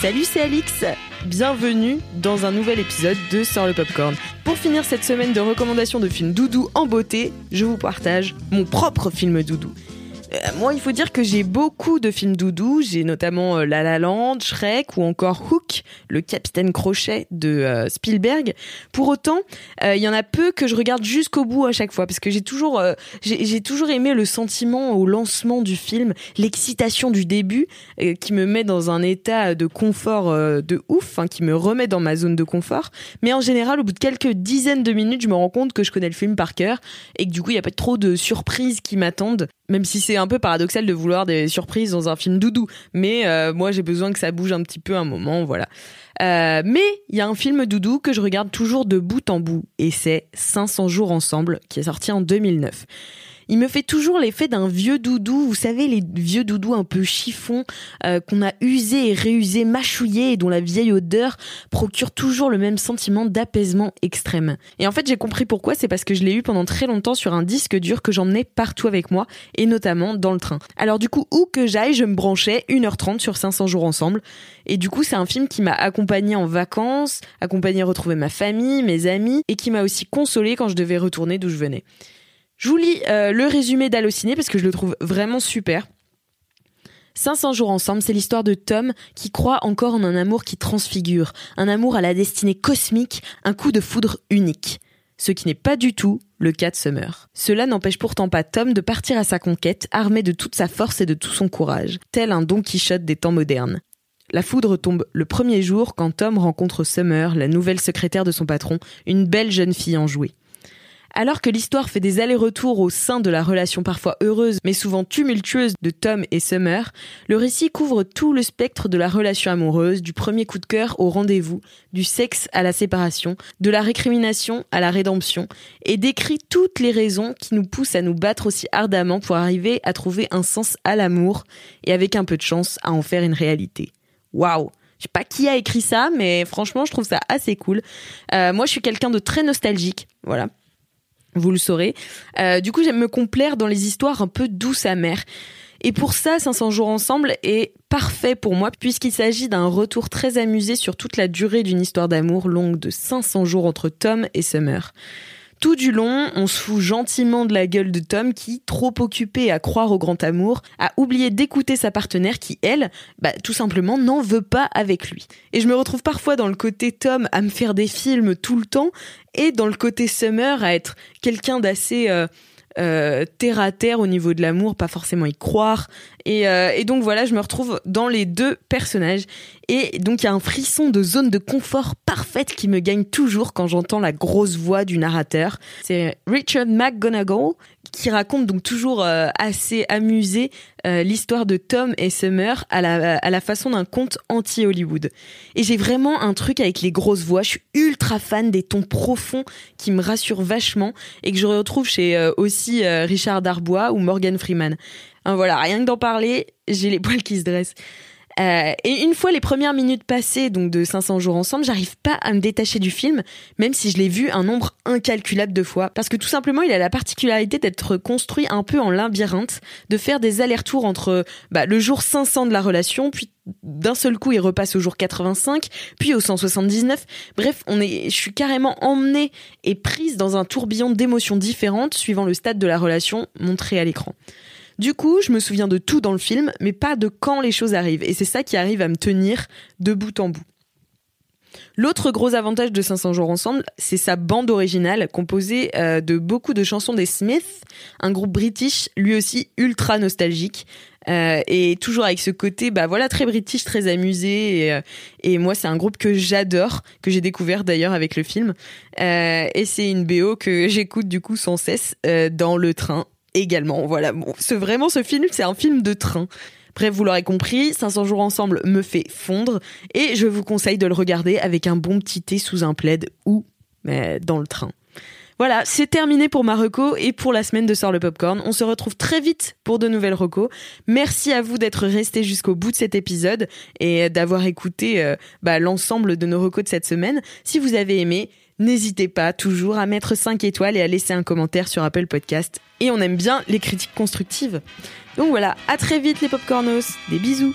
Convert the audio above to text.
Salut, c'est Alix. Bienvenue dans un nouvel épisode de Sort le Popcorn. Pour finir cette semaine de recommandations de films doudou en beauté, je vous partage mon propre film doudou. Euh, moi, il faut dire que j'ai beaucoup de films doudou. J'ai notamment euh, La La Land, Shrek ou encore Hook, le capitaine Crochet de euh, Spielberg. Pour autant, il y en a peu que je regarde jusqu'au bout à chaque fois parce que j'ai toujours, j'ai toujours aimé le sentiment au lancement du film, l'excitation du début qui me met dans un état de confort de ouf, qui me remet dans ma zone de confort. Mais en général, au bout de quelques dizaines de minutes, je me rends compte que je connais le film par cœur et que du coup, il n'y a pas trop de surprises qui m'attendent même si c'est un peu paradoxal de vouloir des surprises dans un film doudou, mais euh, moi j'ai besoin que ça bouge un petit peu un moment, voilà. Euh, mais il y a un film doudou que je regarde toujours de bout en bout, et c'est 500 jours ensemble, qui est sorti en 2009 il me fait toujours l'effet d'un vieux doudou. Vous savez, les vieux doudous un peu chiffon euh, qu'on a usé et réusé, mâchouillé et dont la vieille odeur procure toujours le même sentiment d'apaisement extrême. Et en fait, j'ai compris pourquoi. C'est parce que je l'ai eu pendant très longtemps sur un disque dur que j'emmenais partout avec moi et notamment dans le train. Alors du coup, où que j'aille, je me branchais 1h30 sur 500 jours ensemble. Et du coup, c'est un film qui m'a accompagné en vacances, accompagné à retrouver ma famille, mes amis et qui m'a aussi consolé quand je devais retourner d'où je venais. Je vous lis euh, le résumé d'Allociné parce que je le trouve vraiment super. 500 jours ensemble, c'est l'histoire de Tom qui croit encore en un amour qui transfigure, un amour à la destinée cosmique, un coup de foudre unique. Ce qui n'est pas du tout le cas de Summer. Cela n'empêche pourtant pas Tom de partir à sa conquête, armé de toute sa force et de tout son courage, tel un Don Quichotte des temps modernes. La foudre tombe le premier jour quand Tom rencontre Summer, la nouvelle secrétaire de son patron, une belle jeune fille enjouée. Alors que l'histoire fait des allers-retours au sein de la relation parfois heureuse mais souvent tumultueuse de Tom et Summer, le récit couvre tout le spectre de la relation amoureuse, du premier coup de cœur au rendez-vous, du sexe à la séparation, de la récrimination à la rédemption, et décrit toutes les raisons qui nous poussent à nous battre aussi ardemment pour arriver à trouver un sens à l'amour et avec un peu de chance à en faire une réalité. Waouh je sais pas qui a écrit ça, mais franchement, je trouve ça assez cool. Euh, moi, je suis quelqu'un de très nostalgique, voilà vous le saurez. Euh, du coup, j'aime me complaire dans les histoires un peu douces amères. Et pour ça, 500 jours ensemble est parfait pour moi puisqu'il s'agit d'un retour très amusé sur toute la durée d'une histoire d'amour longue de 500 jours entre Tom et Summer. Tout du long, on se fout gentiment de la gueule de Tom qui, trop occupé à croire au grand amour, a oublié d'écouter sa partenaire qui, elle, bah, tout simplement n'en veut pas avec lui. Et je me retrouve parfois dans le côté Tom à me faire des films tout le temps et dans le côté Summer à être quelqu'un d'assez... Euh, euh, terre à terre au niveau de l'amour, pas forcément y croire. Et, euh, et, donc voilà, je me retrouve dans les deux personnages. Et donc il y a un frisson de zone de confort parfaite qui me gagne toujours quand j'entends la grosse voix du narrateur. C'est Richard McGonagall qui raconte donc toujours euh, assez amusé euh, l'histoire de Tom et Summer à la, à la façon d'un conte anti-Hollywood. Et j'ai vraiment un truc avec les grosses voix. Je suis ultra fan des tons profonds qui me rassurent vachement et que je retrouve chez euh, aussi Richard Darbois ou Morgan Freeman. Hein, voilà, rien que d'en parler, j'ai les poils qui se dressent. Euh, et une fois les premières minutes passées, donc de 500 jours ensemble, j'arrive pas à me détacher du film, même si je l'ai vu un nombre incalculable de fois. Parce que tout simplement, il a la particularité d'être construit un peu en labyrinthe, de faire des allers-retours entre bah, le jour 500 de la relation, puis d'un seul coup, il repasse au jour 85, puis au 179. Bref, on est, je suis carrément emmenée et prise dans un tourbillon d'émotions différentes suivant le stade de la relation montré à l'écran. Du coup, je me souviens de tout dans le film, mais pas de quand les choses arrivent. Et c'est ça qui arrive à me tenir de bout en bout. L'autre gros avantage de 500 jours ensemble, c'est sa bande originale composée euh, de beaucoup de chansons des Smiths, un groupe british lui aussi ultra nostalgique. Euh, et toujours avec ce côté, bah voilà, très british, très amusé. Et, euh, et moi, c'est un groupe que j'adore, que j'ai découvert d'ailleurs avec le film. Et c'est une BO que j'écoute du coup sans cesse dans le train également. Voilà, ce, vraiment, ce film, c'est un film de train. Bref, vous l'aurez compris, 500 jours ensemble me fait fondre et je vous conseille de le regarder avec un bon petit thé sous un plaid ou dans le train. Voilà, c'est terminé pour ma reco et pour la semaine de Sort le Popcorn. On se retrouve très vite pour de nouvelles recos. Merci à vous d'être restés jusqu'au bout de cet épisode et d'avoir écouté euh, bah, l'ensemble de nos recos de cette semaine. Si vous avez aimé, n'hésitez pas toujours à mettre 5 étoiles et à laisser un commentaire sur Apple Podcast. Et on aime bien les critiques constructives. Donc voilà, à très vite les popcornos. Des bisous.